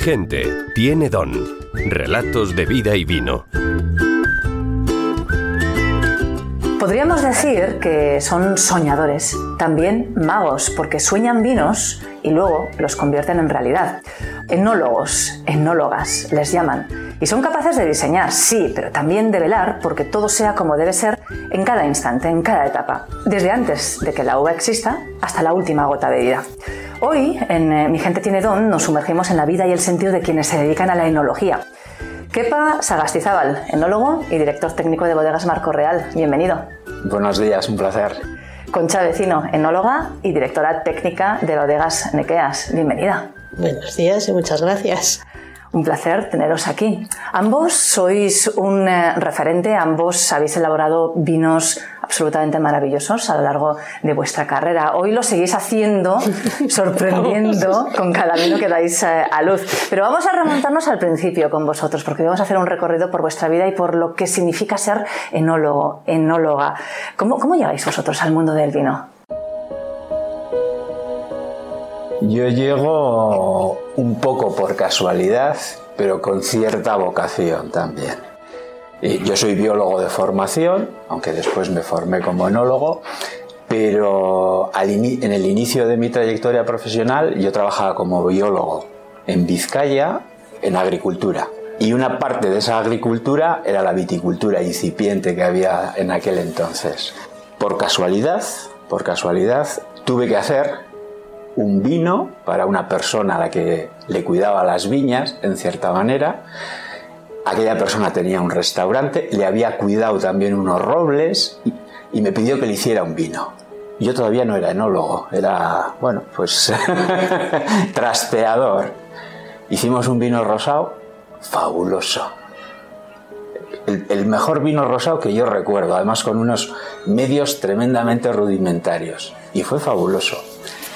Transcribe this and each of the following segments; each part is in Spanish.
Gente tiene don. Relatos de vida y vino. Podríamos decir que son soñadores, también magos, porque sueñan vinos y luego los convierten en realidad. Enólogos, enólogas les llaman. Y son capaces de diseñar, sí, pero también de velar porque todo sea como debe ser en cada instante, en cada etapa, desde antes de que la uva exista hasta la última gota de vida. Hoy, en eh, Mi gente tiene don, nos sumergimos en la vida y el sentido de quienes se dedican a la enología. Kepa Sagastizábal, enólogo y director técnico de Bodegas Marco Real. Bienvenido. Buenos días, un placer. Concha Vecino, enóloga y directora técnica de Bodegas Nequeas. Bienvenida. Buenos días y muchas gracias. Un placer teneros aquí. Ambos sois un eh, referente, ambos habéis elaborado vinos absolutamente maravillosos a lo largo de vuestra carrera. Hoy lo seguís haciendo, sorprendiendo con cada vino que dais eh, a luz. Pero vamos a remontarnos al principio con vosotros, porque vamos a hacer un recorrido por vuestra vida y por lo que significa ser enólogo, enóloga. ¿Cómo, cómo llegáis vosotros al mundo del vino? Yo llego un poco por casualidad, pero con cierta vocación también. Yo soy biólogo de formación, aunque después me formé como enólogo, pero en el inicio de mi trayectoria profesional yo trabajaba como biólogo en Vizcaya, en agricultura. Y una parte de esa agricultura era la viticultura incipiente que había en aquel entonces. Por casualidad, por casualidad, tuve que hacer un vino para una persona a la que le cuidaba las viñas, en cierta manera. Aquella persona tenía un restaurante, le había cuidado también unos robles y, me pidió que le hiciera un vino. Yo todavía no era enólogo, era, bueno, pues trasteador. Hicimos un vino rosado fabuloso. El, el, mejor vino rosado que yo recuerdo, además con unos medios tremendamente rudimentarios. Y fue fabuloso.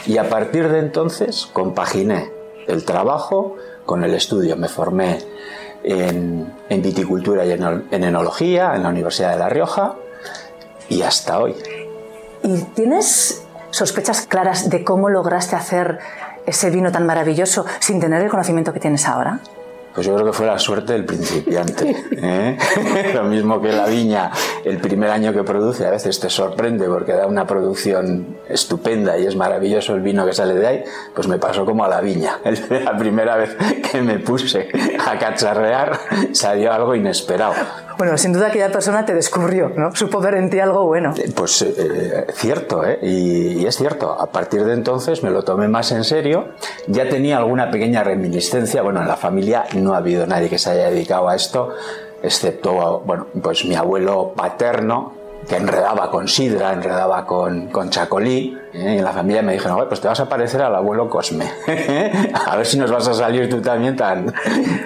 Y a partir de entonces compaginé el trabajo con el estudio. Me formé en, viticultura y en, enología en la Universidad de La Rioja y hasta hoy. ¿Y tienes sospechas claras de cómo lograste hacer ese vino tan maravilloso sin tener el conocimiento que tienes ahora? Pues yo creo que fue la suerte del principiante. ¿eh? Lo mismo que la viña, el primer año que produce, a veces te sorprende porque da una producción estupenda y es maravilloso el vino que sale de ahí, pues me pasó como a la viña. La primera vez que me puse a cacharrear salió algo inesperado. Bueno, sin duda aquella persona te descubrió, ¿no? Supo ver en ti algo bueno. Eh, pues eh, cierto, ¿eh? Y, es cierto. A partir de entonces me lo tomé más en serio. Ya tenía alguna pequeña reminiscencia. Bueno, en la familia no ha habido nadie que se haya dedicado a esto, excepto, bueno, pues mi abuelo paterno, que enredaba con sidra, enredaba con, con chacolí, ¿eh? y en la familia me dijeron, pues te vas a parecer al abuelo Cosme, a ver si nos vas a salir tú también tan,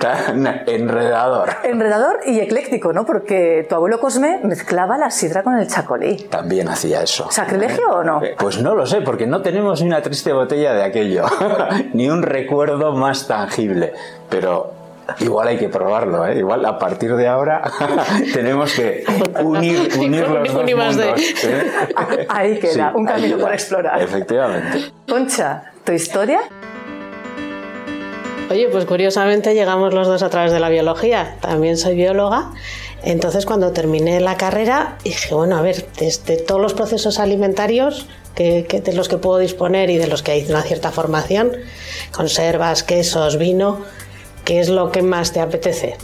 tan enredador. Enredador y ecléctico, ¿no? Porque tu abuelo Cosme mezclaba la sidra con el chacolí. También hacía eso. ¿Sacrilegio o no? Pues no lo sé, porque no tenemos ni una triste botella de aquello, ni un recuerdo más tangible, pero Igual hay que probarlo, ¿eh? Igual a partir de ahora tenemos que unir, unir los dos mundos. ¿eh? Ahí queda, un camino por explorar. Efectivamente. Concha, ¿tu historia? Oye, pues curiosamente llegamos los dos a través de la biología. También soy bióloga. Entonces, cuando terminé la carrera, dije, bueno, a ver, desde todos los procesos alimentarios que, de los que puedo disponer y de los que hay una cierta formación, conservas, quesos, vino, ¿qué es lo que más te apetece?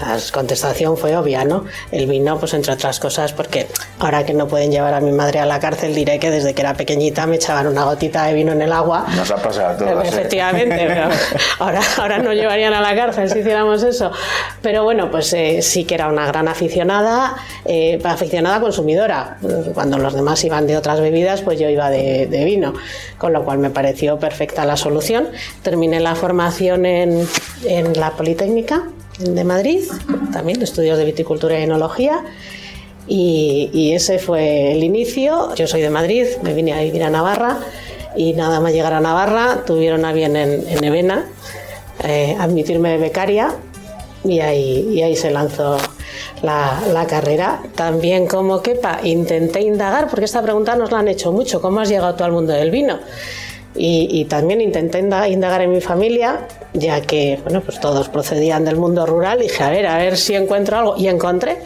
La contestación fue obvia, ¿no? El vino, pues entre otras cosas, porque ahora que no pueden llevar a mi madre a la cárcel, diré que desde que era pequeñita me echaban una gotita de vino en el agua. Nos ha pasado a todos. ¿eh? Efectivamente, pero ahora, ahora no llevarían a la cárcel si hiciéramos eso. Pero bueno, pues eh, sí que era una gran aficionada, eh, aficionada consumidora. Cuando los demás iban de otras bebidas, pues yo iba de, de vino, con lo cual me pareció perfecta la solución. Terminé la formación en, en la Politécnica de Madrid, también estudios de viticultura y enología. Y, ese fue el inicio. Yo soy de Madrid, me vine a vivir a Navarra y nada más llegar a Navarra tuvieron a bien en, en Evena eh, admitirme becaria y ahí, y ahí se lanzó la, la, carrera. También como quepa intenté indagar, porque esta pregunta nos la han hecho mucho, ¿cómo has llegado tú al mundo del vino? Y, también intenté indagar en mi familia, ya que bueno, pues todos procedían del mundo rural. Dije, a ver, a ver si encuentro algo. Y encontré,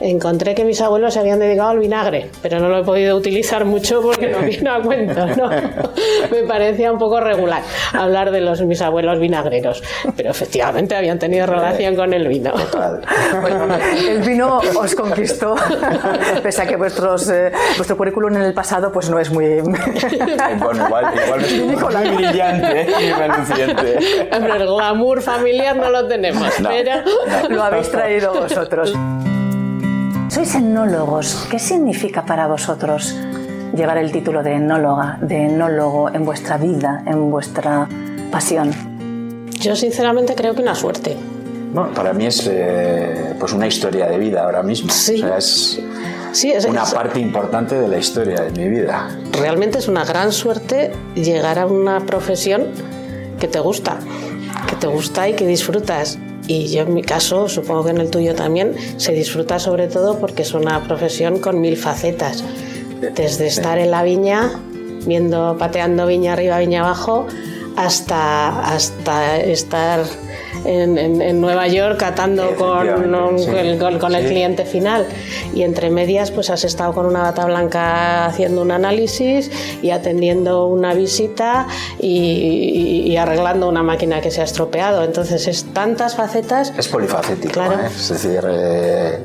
encontré que mis abuelos se habían dedicado al vinagre, pero no lo he podido utilizar mucho porque no vino a cuento. ¿no? Me parecía un poco regular hablar de los mis abuelos vinagreros, pero efectivamente habían tenido relación con el vino. Bueno, el vino os conquistó, pese a que vuestros, eh, vuestro currículum en el pasado pues no es muy... bueno, igual, igual es muy brillante y reluciente. Pero el glamour familiar no lo tenemos, pero... Lo habéis traído vosotros. Sois enólogos. ¿Qué significa para vosotros llevar el título de enóloga, de enólogo en vuestra vida, en vuestra pasión? Yo sinceramente creo que una suerte. Bueno, para mí es eh, pues una historia de vida ahora mismo. Sí. es, una parte importante de la historia de mi vida. Realmente es una gran suerte llegar a una profesión que te gusta, que te gusta y que disfrutas. Y yo en mi caso, supongo que en el tuyo también, se disfruta sobre todo porque es una profesión con mil facetas. Desde estar en la viña, viendo, pateando viña arriba, viña abajo, hasta, hasta estar en, Nueva York catando con, con, el cliente final. Y entre medias, pues has estado con una bata blanca haciendo un análisis y atendiendo una visita y, arreglando una máquina que se ha estropeado. Entonces, es tantas facetas. Es polifacético, ¿eh? es decir, eh,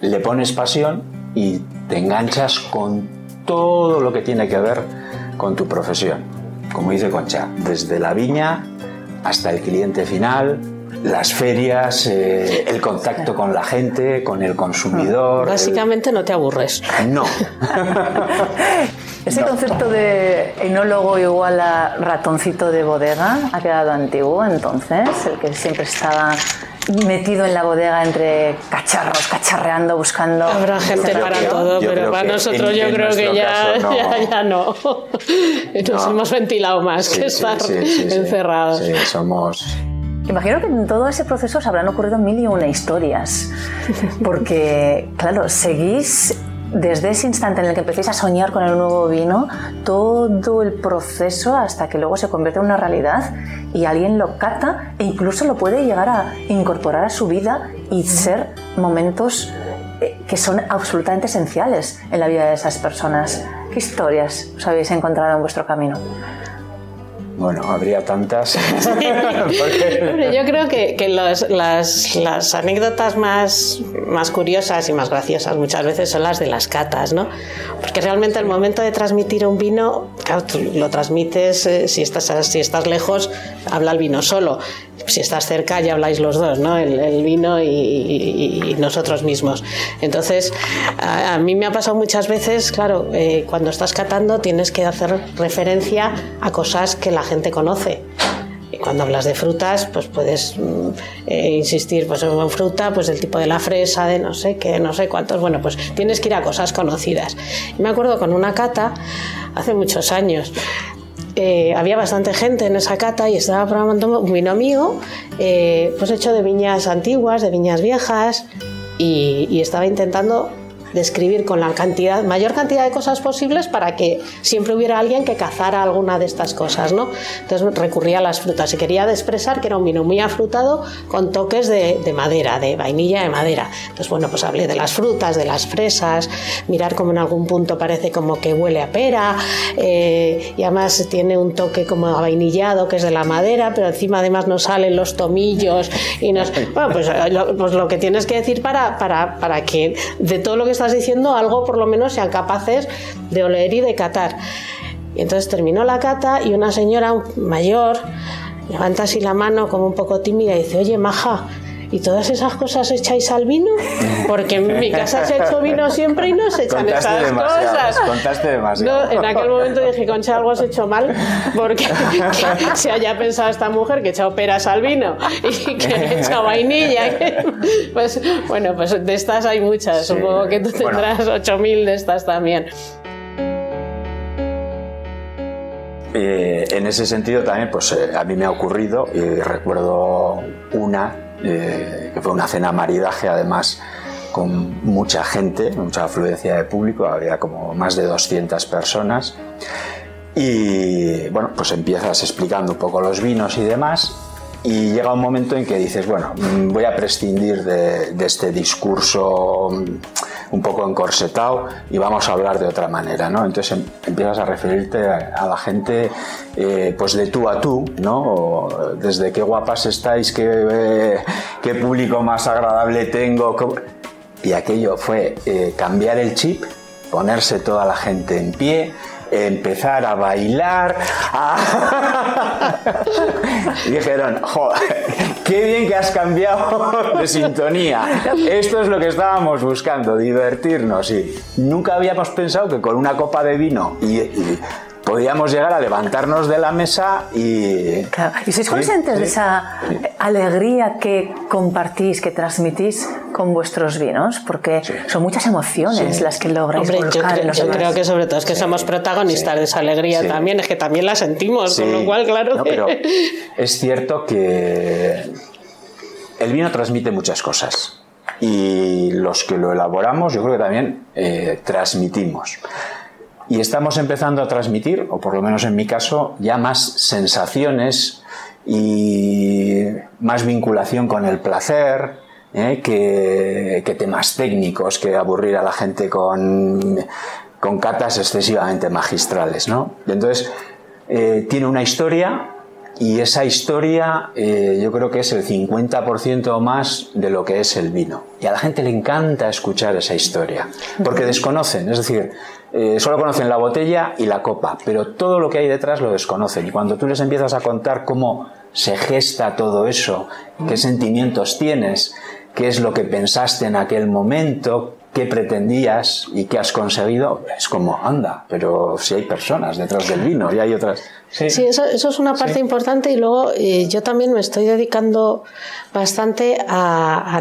le pones pasión y te enganchas con todo lo que tiene que ver con tu profesión. Como dice Concha, desde la viña hasta el cliente final, las ferias, eh, el contacto con la gente, con el consumidor. Básicamente no te aburres. No. Ese concepto de enólogo igual a ratoncito de bodega ha quedado antiguo entonces, el que siempre estaba metido en la bodega entre cacharros, cacharreando, buscando. Habrá gente para todo, pero para nosotros yo creo que ya no. ya, no. Nos hemos ventilado más que estar encerrados. Sí, somos. Imagino que en todo ese proceso se habrán ocurrido mil y una historias, porque, claro, seguís desde ese instante en el que empecéis a soñar con el nuevo vino, todo el proceso hasta que luego se convierte en una realidad y alguien lo cata e incluso lo puede llegar a incorporar a su vida y ser momentos eh, que son absolutamente esenciales en la vida de esas personas. ¿Qué historias os habéis encontrado en vuestro camino? Bueno, habría tantas. yo creo que, las, anécdotas más, más curiosas y más graciosas muchas veces son las de las catas, ¿no? Porque realmente el momento de transmitir un vino, claro, tú lo transmites, eh, si, estás, si estás lejos, habla el vino solo si estás cerca ya habláis los dos, ¿no? El, vino y, nosotros mismos. Entonces, a, mí me ha pasado muchas veces, claro, eh, cuando estás catando tienes que hacer referencia a cosas que la gente conoce. Y cuando hablas de frutas, pues puedes mm, eh, insistir pues en fruta, pues del tipo de la fresa, de no sé qué, no sé cuántos. Bueno, pues tienes que ir a cosas conocidas. Y me acuerdo con una cata hace muchos años eh, había bastante gente en esa cata y estaba probando un vino mío, eh, pues hecho de viñas antiguas, de viñas viejas, y estaba intentando describir con la cantidad, mayor cantidad de cosas posibles para que siempre hubiera alguien que cazara alguna de estas cosas, ¿no? Entonces recurría a las frutas y quería expresar que era un vino muy afrutado con toques de, madera, de vainilla de madera. Entonces, bueno, pues hablé de las frutas, de las fresas, mirar como en algún punto parece como que huele a pera eh, y además tiene un toque como vainillado que es de la madera, pero encima además nos salen los tomillos y nos... Bueno, pues lo, pues lo que tienes que decir para, para, para que de todo lo que está estás diciendo algo por lo menos sean capaces de oler y de catar. Y entonces terminó la cata y una señora mayor levanta así la mano como un poco tímida y dice, oye, maja, ¿y todas esas cosas echáis al vino? Porque en mi casa se ha hecho vino siempre y no se echan esas cosas. Contaste demasiado. en aquel momento dije, Concha, algo has hecho mal porque se haya pensado esta mujer que echa peras al vino y que ha echado vainilla. pues bueno, pues de estas hay muchas. Supongo que tú tendrás 8.000 de estas también. Eh, en ese sentido también, pues eh, a mí me ha ocurrido y recuerdo una eh, que fue una cena maridaje además con mucha gente, mucha afluencia de público, había como más de 200 personas. Y bueno, pues empiezas explicando un poco los vinos y demás. Y llega un momento en que dices, bueno, mm, voy a prescindir de, este discurso mm, un poco encorsetado y vamos a hablar de otra manera, ¿no? Entonces em, empiezas a referirte a, la gente eh, pues de tú a tú, ¿no? desde qué guapas estáis, qué, eh, qué público más agradable tengo. Y aquello fue eh, cambiar el chip, ponerse toda la gente en pie, empezar a bailar. y dijeron, joder, qué bien que has cambiado de sintonía. Esto es lo que estábamos buscando, divertirnos. Y nunca habíamos pensado que con una copa de vino y podíamos llegar a levantarnos de la mesa y... ¿Y sois conscientes de esa alegría que compartís, que transmitís con vuestros vinos? Porque son muchas emociones las que lográis Hombre, yo, creo, yo creo que sobre todo es que somos protagonistas de esa alegría también, es que también la sentimos, con lo cual, claro. Pero es cierto que el vino transmite muchas cosas y los que lo elaboramos yo creo que también eh, transmitimos. Y estamos empezando a transmitir, o por lo menos en mi caso, ya más sensaciones y más vinculación con el placer, ¿eh? que, temas técnicos, que aburrir a la gente con, con catas excesivamente magistrales. ¿no? Y entonces, eh, tiene una historia y esa historia eh, yo creo que es el 50% más de lo que es el vino. Y a la gente le encanta escuchar esa historia, porque desconocen, es decir, eh, solo conocen la botella y la copa, pero todo lo que hay detrás lo desconocen. Y cuando tú les empiezas a contar cómo se gesta todo eso, qué sentimientos tienes, qué es lo que pensaste en aquel momento, qué pretendías y qué has conseguido, es como, anda, pero si hay personas detrás del vino y hay otras. Sí, eso, eso, es una parte importante y luego eh, yo también me estoy dedicando bastante a,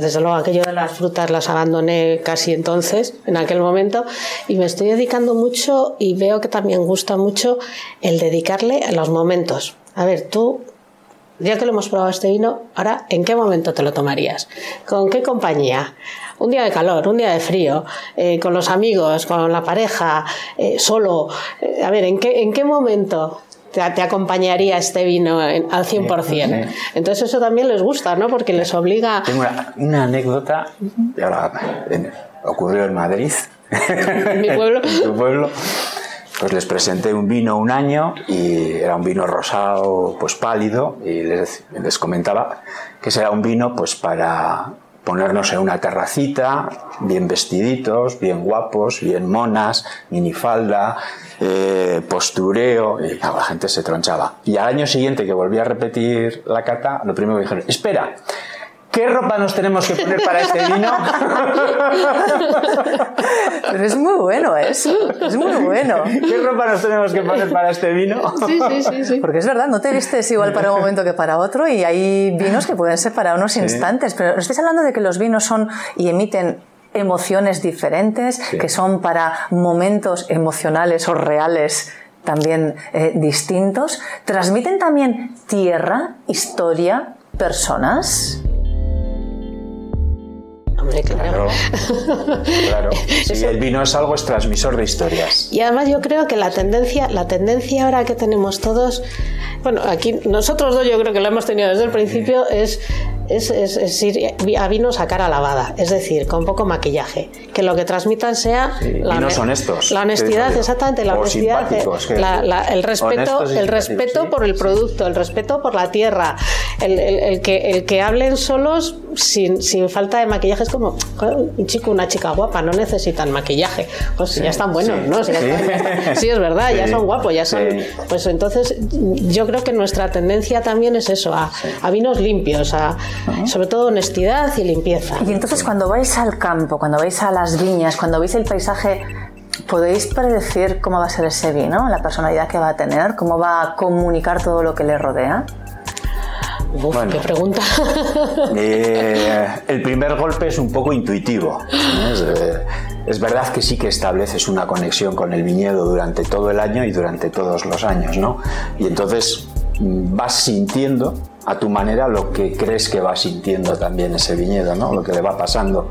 desde luego, aquello de las frutas las abandoné casi entonces, en aquel momento, y me estoy dedicando mucho y veo que también gusta mucho el dedicarle a los momentos. A ver, tú ya que lo hemos probado este vino, ahora, ¿en qué momento te lo tomarías? ¿Con qué compañía? Un día de calor, un día de frío, eh, con los amigos, con la pareja, eh, solo. Eh, a ver, ¿en qué, en qué momento te, acompañaría este vino al 100%. Entonces eso también les gusta, ¿no? Porque les obliga... Tengo una, anécdota, ocurrió en Madrid. ¿En mi pueblo? en tu pueblo pues les presenté un vino un año y era un vino rosado pues pálido y les, les comentaba que será un vino pues para ponernos en una terracita, bien vestiditos, bien guapos, bien monas, minifalda, eh, postureo, y la gente se tronchaba. Y al año siguiente que volví a repetir la cata, lo primero que dijeron, espera, ¿Qué ropa nos tenemos que poner para este vino? Pero es muy bueno eso, es muy bueno. ¿Qué ropa nos tenemos que poner para este vino? Sí, sí, sí, sí. Porque es verdad, no te vistes igual para un momento que para otro y hay vinos que pueden ser para unos instantes, pero estáis hablando de que los vinos son y emiten emociones diferentes, que son para momentos emocionales o reales también eh, distintos. ¿Transmiten también tierra, historia, personas? Claro. Claro. el vino es algo, es transmisor de historias. Y además yo creo que la tendencia, la tendencia ahora que tenemos todos, bueno, aquí nosotros dos yo creo que lo hemos tenido desde el principio, es es, es, ir a vino sacar a lavada, es decir, con poco maquillaje. Que lo que transmitan sea la, honestos, la honestidad, exactamente, la honestidad, el respeto, el respeto por el producto, el respeto por la tierra, el, el, que, el que hablen solos sin, sin, falta de maquillaje es como un chico, una chica guapa, no necesitan maquillaje, pues ya están buenos, ¿no? sí. es verdad, ya son guapos, ya son. Pues entonces yo creo que nuestra tendencia también es eso, a, a vinos limpios, a, sobre todo honestidad y limpieza. Y entonces cuando vais al campo, cuando vais a las viñas, cuando veis el paisaje, ¿podéis predecir cómo va a ser ese vino, la personalidad que va a tener, cómo va a comunicar todo lo que le rodea? Uf, qué pregunta. Eh, el primer golpe es un poco intuitivo. Eh, es, verdad que sí que estableces una conexión con el viñedo durante todo el año y durante todos los años, ¿no? Y entonces vas sintiendo a tu manera lo que crees que va sintiendo también ese viñedo, ¿no? Lo que le va pasando.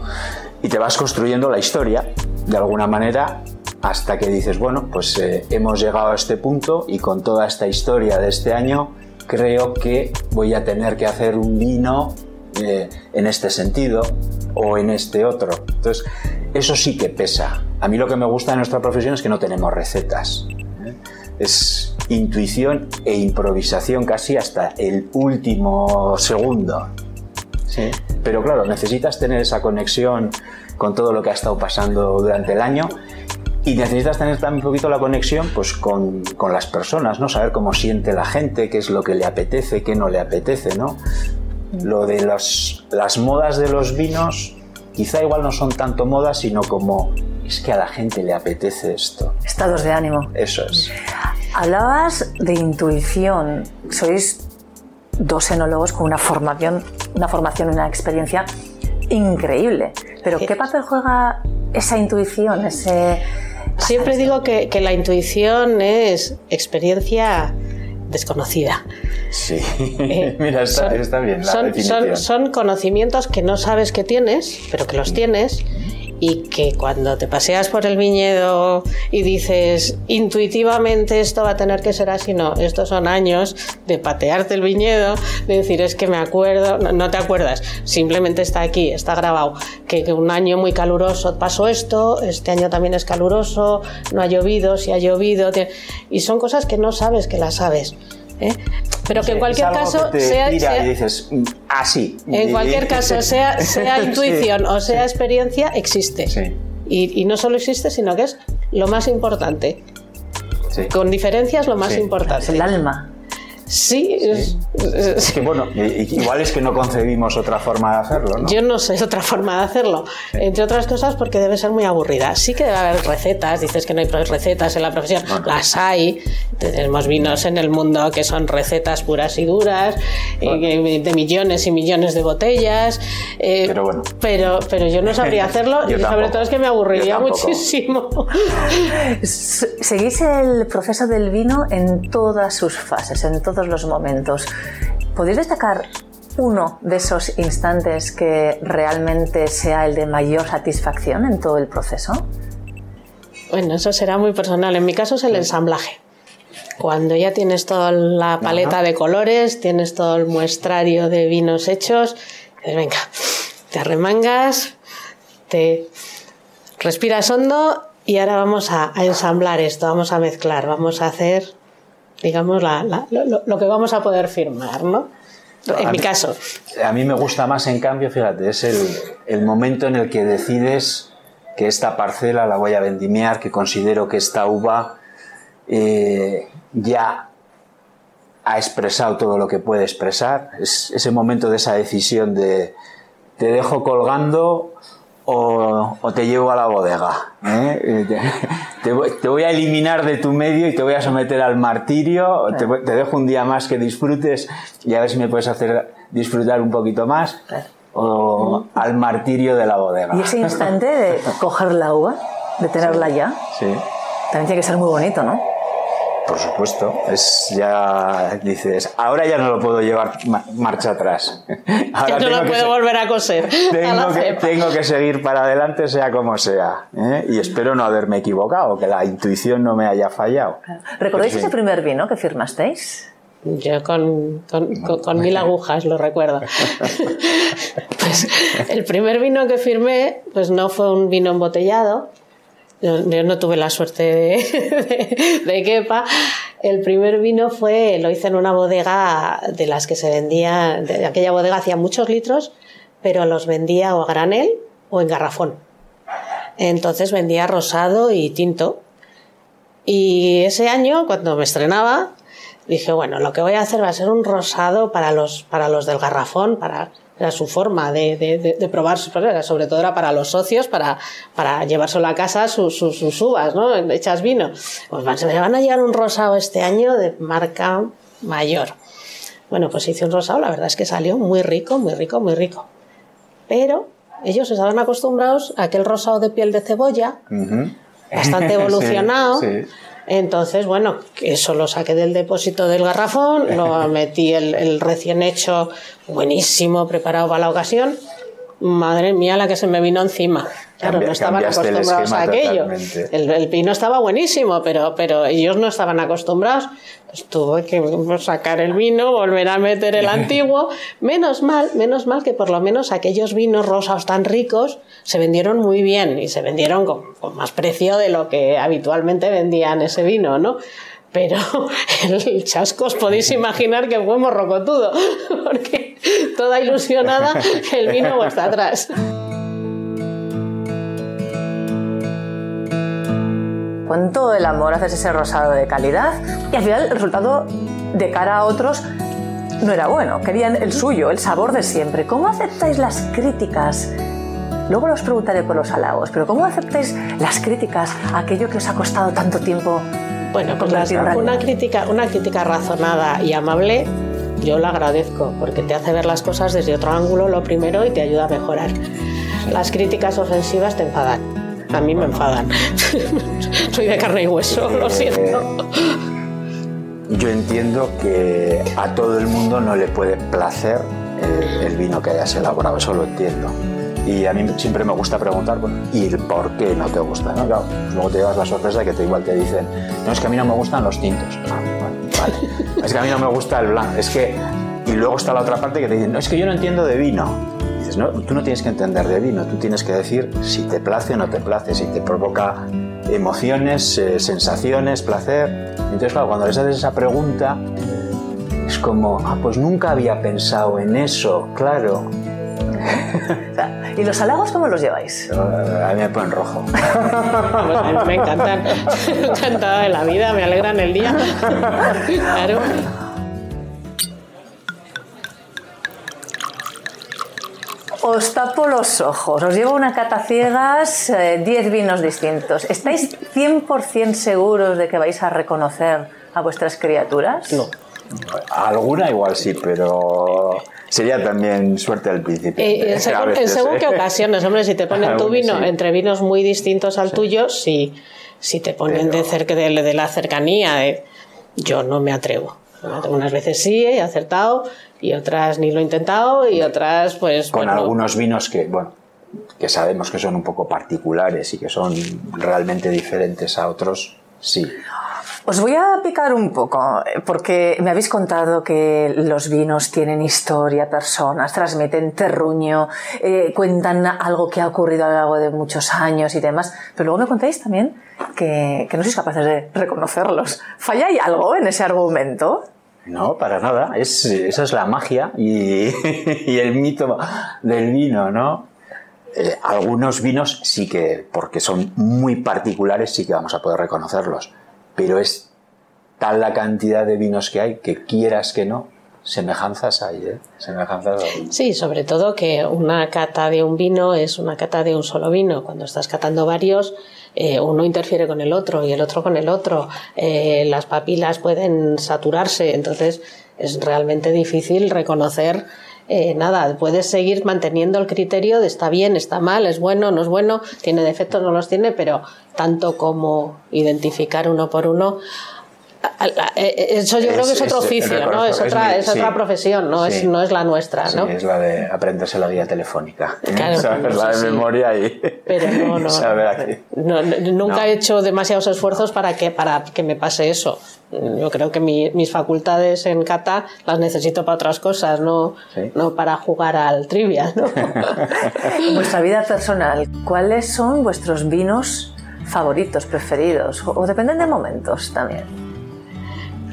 Y te vas construyendo la historia, de alguna manera, hasta que dices, bueno, pues eh, hemos llegado a este punto y con toda esta historia de este año creo que voy a tener que hacer un vino eh, en este sentido o en este otro. Entonces, eso sí que pesa. A mí lo que me gusta de nuestra profesión es que no tenemos recetas. ¿eh? Es intuición e improvisación casi hasta el último segundo. ¿sí? Pero claro, necesitas tener esa conexión con todo lo que ha estado pasando durante el año y necesitas tener también un poquito la conexión pues, con, con, las personas, ¿no? Saber cómo siente la gente, qué es lo que le apetece, qué no le apetece, ¿no? Lo de los, las modas de los vinos, quizá igual no son tanto modas, sino como es que a la gente le apetece esto. Estados de ánimo. Eso es. Hablabas de intuición. Sois dos enólogos con una formación, una formación, una experiencia increíble. Pero ¿qué papel juega esa intuición, ese Siempre digo que, que, la intuición es experiencia desconocida. Sí, eh, mira, está, son, está, bien. La son, son, son, conocimientos que no sabes que tienes, pero que los tienes y que cuando te paseas por el viñedo y dices intuitivamente esto va a tener que ser así, no, estos son años de patearte el viñedo, de decir es que me acuerdo, no, te acuerdas, simplemente está aquí, está grabado, que, que, un año muy caluroso pasó esto, este año también es caluroso, no ha llovido, si ha llovido, y son cosas que no sabes que las sabes. ¿eh? Pero que en cualquier caso que sea, sea, y dices así. En cualquier caso, sea, sea intuición sí. o sea experiencia, existe. Sí. Y, y, no solo existe, sino que es lo más importante. Sí. Con diferencias, lo más Sí. importante. es el alma. Sí, es- Es que bueno, igual es que no concebimos otra forma de hacerlo, ¿no? Yo no sé otra forma de hacerlo. Entre otras cosas porque debe ser muy aburrida. Sí que debe haber recetas. Dices que no hay recetas en la profesión. Bueno. Las hay. Tenemos vinos en el mundo que son recetas puras y duras, eh, que- de millones y millones de botellas. eh, Pero bueno. Pero, pero yo no sabría hacerlo Yo y sobre todo es que me aburriría muchísimo. Seguís el proceso del vino en todas sus fases, en todos los momentos. ¿Podéis destacar uno de esos instantes que realmente sea el de mayor satisfacción en todo el proceso? Bueno, eso será muy personal. En mi caso es el ensamblaje. Cuando ya tienes toda la paleta Ajá. de colores, tienes todo el muestrario de vinos hechos, venga, te arremangas, te respiras hondo y ahora vamos a, a ensamblar esto, vamos a mezclar, vamos a hacer, digamos, la- la- lo, lo que vamos a poder firmar, ¿no? En A mi mí- caso. A mí me gusta más, en cambio, fíjate, es el, el momento en el que decides que esta parcela la voy a vendimiar, que considero que esta uva eh, ya ha expresado todo lo que puede expresar. Es ese momento de esa decisión de te dejo colgando o, o te llevo a la bodega. ¿eh? Eh, Te, te voy, a eliminar de tu medio y te voy a someter al martirio. Te, dejo un día más que disfrutes y a ver si me puedes hacer disfrutar un poquito más. O al martirio de la bodega. Y ese instante de coger la uva, de tenerla ya, Sí. también tiene que ser muy bonito, ¿no? Por supuesto, es ya dices, ahora ya no lo puedo llevar ma- marcha atrás. Ahora Ya no tengo lo que puedo volver a coser. a Tengo que, cepa. tengo que seguir para adelante sea como sea. ¿eh? Y espero no haberme equivocado, que la intuición no me haya fallado. ¿Recordáis Pues sí. ese primer vino que firmasteis? Yo con, con- con- con mil agujas lo recuerdo. pues el primer vino que firmé, pues no fue un vino embotellado. Yo, no tuve la suerte de quepa. El primer vino fue, lo hice en una bodega de las que se vendía, de aquella bodega hacía muchos litros, pero los vendía o a granel o en garrafón. Entonces vendía rosado y tinto. Y ese año, cuando me estrenaba, dije, bueno, lo que voy a hacer va a ser un rosado para los, para los del garrafón, para era su forma de, de, de, de probar, sobre todo era para los socios, para, para llevárselo a casa sus, sus, sus uvas, ¿no? Hechas vino. Pues van, me van a llevar un rosado este año de marca mayor. Bueno, pues hice un rosado, la verdad es que salió muy rico, muy rico, muy rico. Pero ellos estaban acostumbrados a aquel rosado de piel de cebolla, bastante evolucionado. Sí, sí. Entonces, bueno, eso lo saqué del depósito del garrafón, lo metí el, el recién hecho, buenísimo, preparado para la ocasión. Madre mía, la que se me vino encima. Claro, Cambia- no estaban acostumbrados a aquello. El, el vino estaba buenísimo, pero, pero ellos no estaban acostumbrados. Pues tuve que sacar el vino, volver a meter el antiguo. Menos mal, menos mal que por lo menos aquellos vinos rosados tan ricos se vendieron muy bien y se vendieron con, con más precio de lo que habitualmente vendían ese vino, ¿no? Pero el chasco os podéis imaginar que fue morrocotudo, porque toda ilusionada el vino vuelta atrás. Con todo el amor haces ese rosado de calidad y al final el resultado de cara a otros no era bueno. Querían el suyo, el sabor de siempre. ¿Cómo aceptáis las críticas? Luego os preguntaré por los halagos, pero ¿cómo aceptáis las críticas a aquello que os ha costado tanto tiempo? Bueno, pues una, crítica, una crítica razonada y amable yo la agradezco porque te hace ver las cosas desde otro ángulo lo primero y te ayuda a mejorar. Las críticas ofensivas te enfadan. A mí me enfadan. Soy de carne y hueso, lo siento. Yo entiendo que a todo el mundo no le puede placer el, el vino que hayas elaborado, eso lo entiendo. Y a mí siempre me gusta preguntar, bueno, ¿y el por qué no te gusta? ¿no? Claro, pues luego te llevas la sorpresa de que te, igual te dicen, no, es que a mí no me gustan los tintos. Ah, bueno, vale. Es que a mí no me gusta el blanco. Es que... Y luego está la otra parte que te dicen, no, es que yo no entiendo de vino. Dices, no, tú no tienes que entender de vino, tú tienes que decir si te place o no te place, si te provoca emociones, eh, sensaciones, placer. Entonces, claro, cuando les haces esa pregunta, es como, ah, pues nunca había pensado en eso, claro. O sea, ¿Y los halagos cómo los lleváis? Eh, A mí me ponen rojo. Pues a mí me encantan. Encantada de la vida, me alegran el día. Claro. Os tapo los ojos, os llevo una cata ciegas, eh, 10 vinos distintos. ¿Estáis 100% seguros de que vais a reconocer a vuestras criaturas? No. Alguna igual sí, pero sería también suerte al principio. Eh, en A según, en veces, según ¿eh? qué ocasiones, hombre, si te ponen tu vino sí. entre vinos muy distintos al tuyo, sí. Si te ponen de, cerca de, de la cercanía, eh, yo no me atrevo. Unas veces sí, he acertado, y otras ni lo he intentado, y otras, pues. Con bueno, algunos vinos que, bueno, que sabemos que son un poco particulares y que son realmente diferentes a otros, sí. Os voy a picar un poco, eh, porque me habéis contado que los vinos tienen historia, personas, transmiten terruño, eh, cuentan algo que ha ocurrido a lo largo de muchos años y demás, pero luego me contáis también que, que no sois capaces de reconocerlos. ¿Falla hay algo en ese argumento? No, para nada. Es, esa es la magia y, y el mito del vino, ¿no? Eh, algunos vinos sí que, porque son muy particulares, sí que vamos a poder reconocerlos. Pero es tal la cantidad de vinos que hay que quieras que no, semejanzas hay, ¿eh? Semejanzas. Sí, sobre todo que una cata de un vino es una cata de un solo vino. Cuando estás catando varios, eh, uno interfiere con el otro y el otro con el otro. Eh, las papilas pueden saturarse, entonces es realmente difícil reconocer eh, nada. Puedes seguir manteniendo el criterio de está bien, está mal, es bueno, no es bueno, tiene defectos, no los tiene, pero tanto como identificar uno por uno. A- eh, Eso yo creo que es otro Es- es- oficio, ¿no? Es otra, mi- es otra sí. profesión, no, es, Sí. no es la nuestra, Sí, ¿no? es la de aprenderse la guía telefónica. ¿eh? Claro, ¿Sabes? La de sí, sí. memoria y Pero no, no. saber aquí. no, no, nunca No. he hecho demasiados esfuerzos para que, para que me pase eso. Yo creo que mi- mis facultades en kata las necesito para otras cosas, no, Sí. no para jugar al trivia. ¿no? En vuestra vida personal, ¿cuáles son vuestros vinos favoritos, preferidos? O, o dependen de momentos también.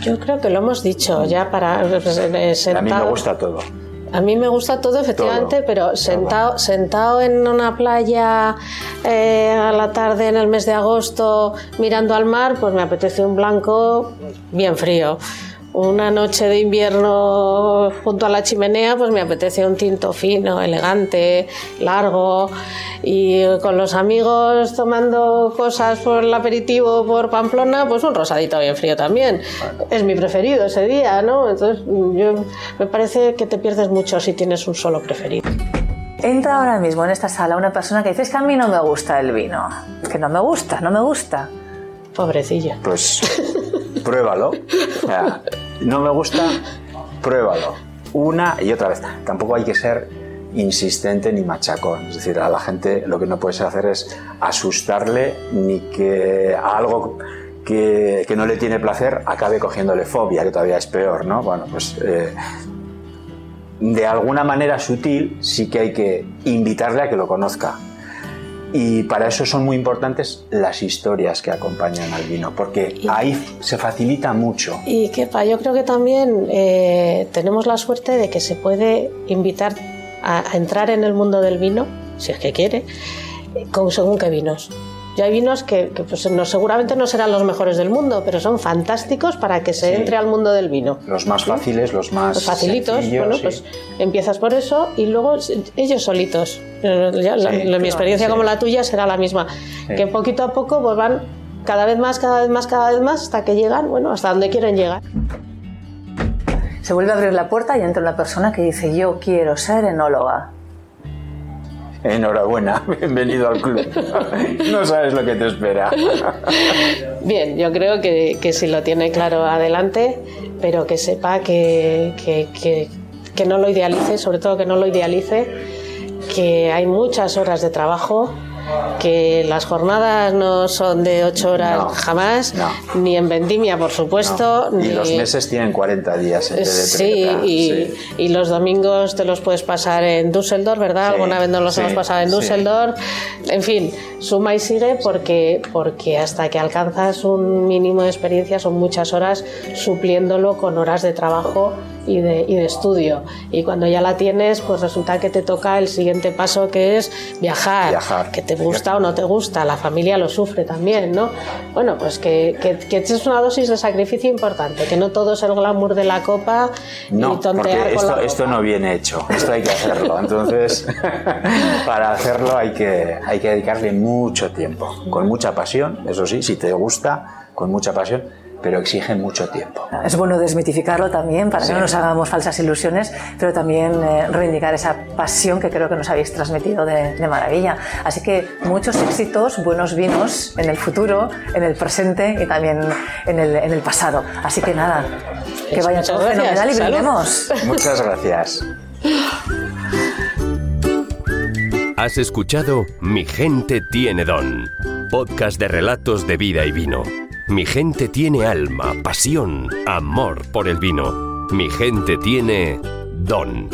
Yo creo que lo hemos dicho ya para pues, eh, A mí me sentado- gusta todo. A mí me gusta todo, efectivamente, Todo. pero sentado, sentado en una playa eh, a la tarde en el mes de agosto mirando al mar, pues me apetece un blanco bien frío. Una noche de invierno junto a la chimenea, pues me apetece un tinto fino, elegante, largo. Y con los amigos tomando cosas por el aperitivo por Pamplona, pues un rosadito bien frío también. Es mi preferido ese día, ¿no? Entonces, yo, me parece que te pierdes mucho si tienes un solo preferido. Entra ahora mismo en esta sala una persona que dice "Es que a mí no me gusta el vino. Que no me gusta, no me gusta. Pobrecilla. Pues pruébalo. No me gusta, pruébalo. Una y otra vez. Tampoco hay que ser insistente ni machacón. Es decir, a la gente lo que no puedes hacer es asustarle ni que a algo que, no le tiene placer acabe cogiéndole fobia, que todavía es peor, ¿no? Bueno, pues eh, de alguna manera sutil sí que hay que invitarle a que lo conozca. Y para eso son muy importantes las historias que acompañan al vino, porque ahí se facilita mucho. Y quepa, yo creo que también eh, tenemos la suerte de que se puede invitar a, entrar en el mundo del vino, si es que quiere, con según qué vinos. Y hay vinos que, pues, no, seguramente no serán los mejores del mundo, pero son fantásticos para que se entre al mundo del vino. Los más fáciles, los más los facilitos. Bueno, pues empiezas por eso y luego ellos solitos. mi experiencia como la tuya será la misma. Que poquito a poco pues van cada vez más, cada vez más, cada vez más hasta que llegan, bueno, hasta donde quieren llegar. Se vuelve a abrir la puerta y entra una persona que dice yo quiero ser enóloga. Enhorabuena, bienvenido al club. No sabes lo que te espera. Bien, yo creo que, que si lo tiene claro adelante, pero que sepa que, que, que no lo idealice, sobre todo que no lo idealice, que hay muchas horas de trabajo, que las jornadas no son de ocho horas jamás, ni en vendimia, por supuesto. Y los meses tienen 40 días. En sí, y, y, los domingos te los puedes pasar en Düsseldorf, ¿verdad? Alguna vez no los hemos pasado en Düsseldorf. En fin, suma y sigue porque, porque hasta que alcanzas un mínimo de experiencia son muchas horas supliéndolo con horas de trabajo y de, y de, estudio. Y cuando ya la tienes, pues resulta que te toca el siguiente paso que es viajar, viajar. que te gusta o no te gusta, la familia lo sufre también, ¿no? Bueno, pues que, que, es una dosis de sacrificio importante, que no todo es el glamour de la copa no, y tontear esto, con esto no viene hecho, esto hay que hacerlo. Entonces, para hacerlo hay que, hay que dedicarle mucho tiempo, con mucha pasión, eso sí, si te gusta, con mucha pasión pero exigen mucho tiempo. Es bueno desmitificarlo también para que no nos hagamos falsas ilusiones, pero también eh, reivindicar esa pasión que creo que nos habéis transmitido de, maravilla. Así que muchos éxitos, buenos vinos en el futuro, en el presente y también en el, en el pasado. Así que nada, que vaya todo fenomenal y brindemos. Muchas gracias. Has escuchado Mi gente tiene don, podcast de relatos de vida y vino. Mi gente tiene alma, pasión, amor por el vino. Mi gente tiene don.